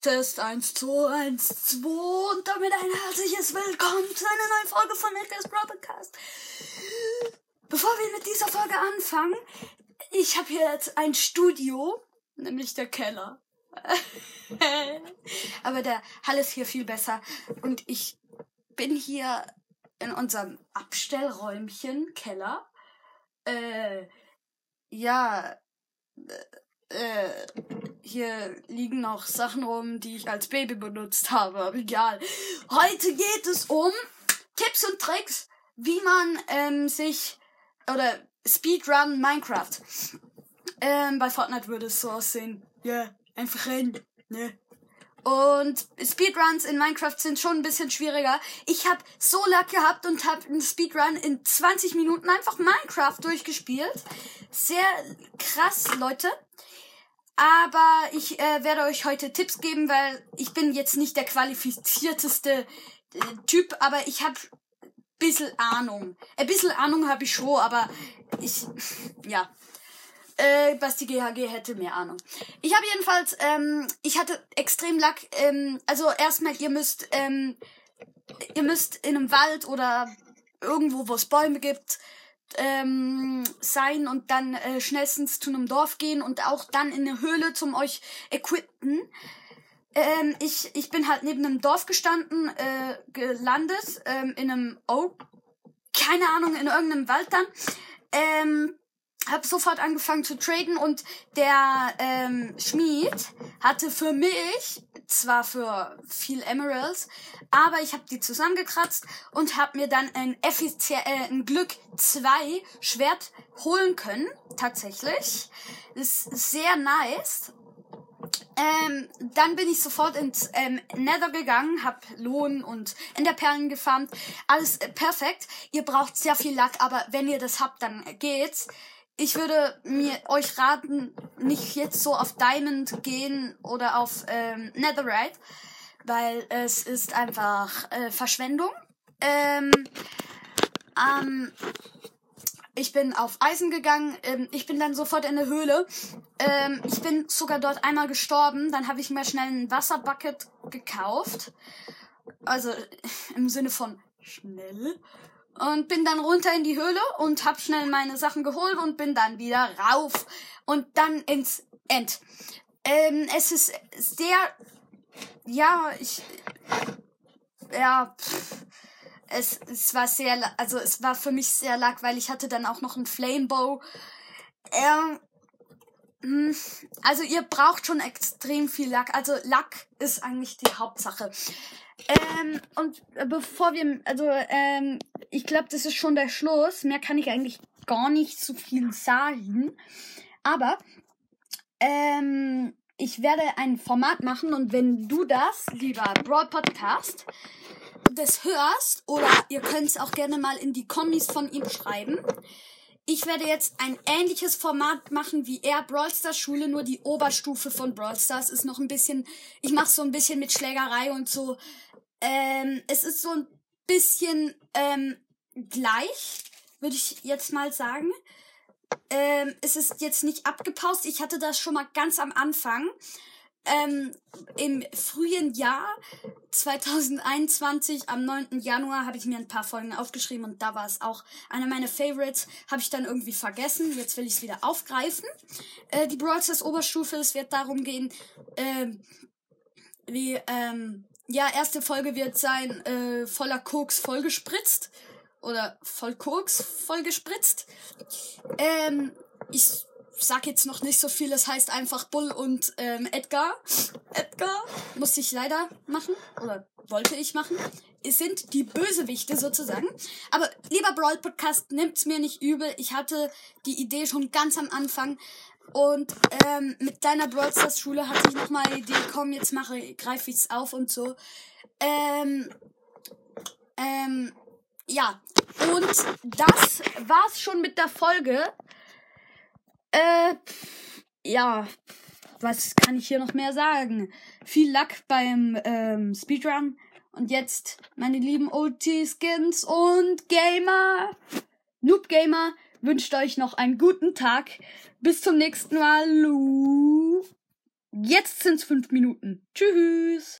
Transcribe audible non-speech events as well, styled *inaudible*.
Test 1, 2, 1, 2 und damit ein herzliches Willkommen zu einer neuen Folge von Edgar's Podcast. Bevor wir mit dieser Folge anfangen, ich habe hier jetzt ein Studio, nämlich der Keller. *laughs* Aber der Hall ist hier viel besser und ich bin hier in unserem Abstellräumchen, Keller. Äh, ja, äh, hier liegen noch Sachen rum, die ich als Baby benutzt habe, aber egal. Heute geht es um Tipps und Tricks, wie man ähm, sich oder Speedrun Minecraft. Ähm, bei Fortnite würde es so aussehen. Ja, yeah, einfach rennen. Ne? Und Speedruns in Minecraft sind schon ein bisschen schwieriger. Ich habe so Luck gehabt und habe einen Speedrun in 20 Minuten einfach Minecraft durchgespielt. Sehr krass, Leute. Aber ich äh, werde euch heute Tipps geben, weil ich bin jetzt nicht der qualifizierteste äh, Typ, aber ich habe bisschen Ahnung. Ein bisschen Ahnung habe ich schon, aber ich, *laughs* ja. Äh, Basti GHG hätte mehr Ahnung. Ich habe jedenfalls, ähm, ich hatte extrem Lack. Ähm, also erstmal, ihr müsst, ähm, ihr müsst in einem Wald oder irgendwo, wo es Bäume gibt, ähm, sein und dann äh, schnellstens zu einem Dorf gehen und auch dann in eine Höhle zum euch equippen. Ähm, ich, ich bin halt neben einem Dorf gestanden, äh, gelandet, ähm, in einem, oh, keine Ahnung, in irgendeinem Wald dann. Ähm, hab sofort angefangen zu traden und der ähm, Schmied hatte für mich zwar für viel Emeralds, aber ich habe die zusammengekratzt und habe mir dann ein, Effizie äh, ein Glück 2 Schwert holen können, tatsächlich. Ist sehr nice. Ähm, dann bin ich sofort ins ähm, Nether gegangen, hab Lohn und Enderperlen gefarmt. Alles äh, perfekt. Ihr braucht sehr viel Lack, aber wenn ihr das habt, dann geht's ich würde mir euch raten, nicht jetzt so auf Diamond gehen oder auf ähm, Netherite, weil es ist einfach äh, Verschwendung. Ähm, ähm, ich bin auf Eisen gegangen, ähm, ich bin dann sofort in eine Höhle. Ähm, ich bin sogar dort einmal gestorben, dann habe ich mir schnell ein Wasserbucket gekauft. Also *laughs* im Sinne von schnell und bin dann runter in die Höhle und hab schnell meine Sachen geholt und bin dann wieder rauf und dann ins End. Ähm, es ist sehr, ja, ich, ja, pff, es, es war sehr, also es war für mich sehr lack, weil ich hatte dann auch noch ein Flamebow. Ähm, hm, also ihr braucht schon extrem viel Lack. Also Lack ist eigentlich die Hauptsache. Ähm, und bevor wir, also, ähm, ich glaube, das ist schon der Schluss. Mehr kann ich eigentlich gar nicht so viel sagen. Aber, ähm, ich werde ein Format machen und wenn du das, lieber Broad Podcast, das hörst, oder ihr könnt es auch gerne mal in die Kommis von ihm schreiben. Ich werde jetzt ein ähnliches Format machen wie er Brawl Stars Schule, nur die Oberstufe von Brawl Stars ist noch ein bisschen, ich mache so ein bisschen mit Schlägerei und so ähm, es ist so ein bisschen ähm, gleich, würde ich jetzt mal sagen. Ähm, es ist jetzt nicht abgepaust. Ich hatte das schon mal ganz am Anfang. Ähm, Im frühen Jahr 2021, am 9. Januar, habe ich mir ein paar Folgen aufgeschrieben und da war es auch einer meiner Favorites. Habe ich dann irgendwie vergessen. Jetzt will ich es wieder aufgreifen. Äh, die Brawl Stars Oberstufe, es wird darum gehen, äh, wie ähm, ja, erste Folge wird sein, äh, voller Koks vollgespritzt. Oder voll Koks vollgespritzt. Ähm, ich sag jetzt noch nicht so viel, es heißt einfach Bull und ähm, Edgar. Edgar musste ich leider machen. Oder wollte ich machen. Es sind die Bösewichte sozusagen. Aber lieber Brawl Podcast, nimmt's mir nicht übel. Ich hatte die Idee schon ganz am Anfang. Und ähm, mit deiner Brawl Stars Schule hatte ich nochmal die Idee, komm, jetzt mache, greife ich's auf und so. Ähm, ähm, ja. Und das war's schon mit der Folge. Äh, ja. Was kann ich hier noch mehr sagen? Viel Luck beim ähm, Speedrun. Und jetzt, meine lieben OT-Skins und Gamer, Noob Gamer, wünscht euch noch einen guten Tag. Bis zum nächsten Mal. Jetzt sind's fünf Minuten. Tschüss.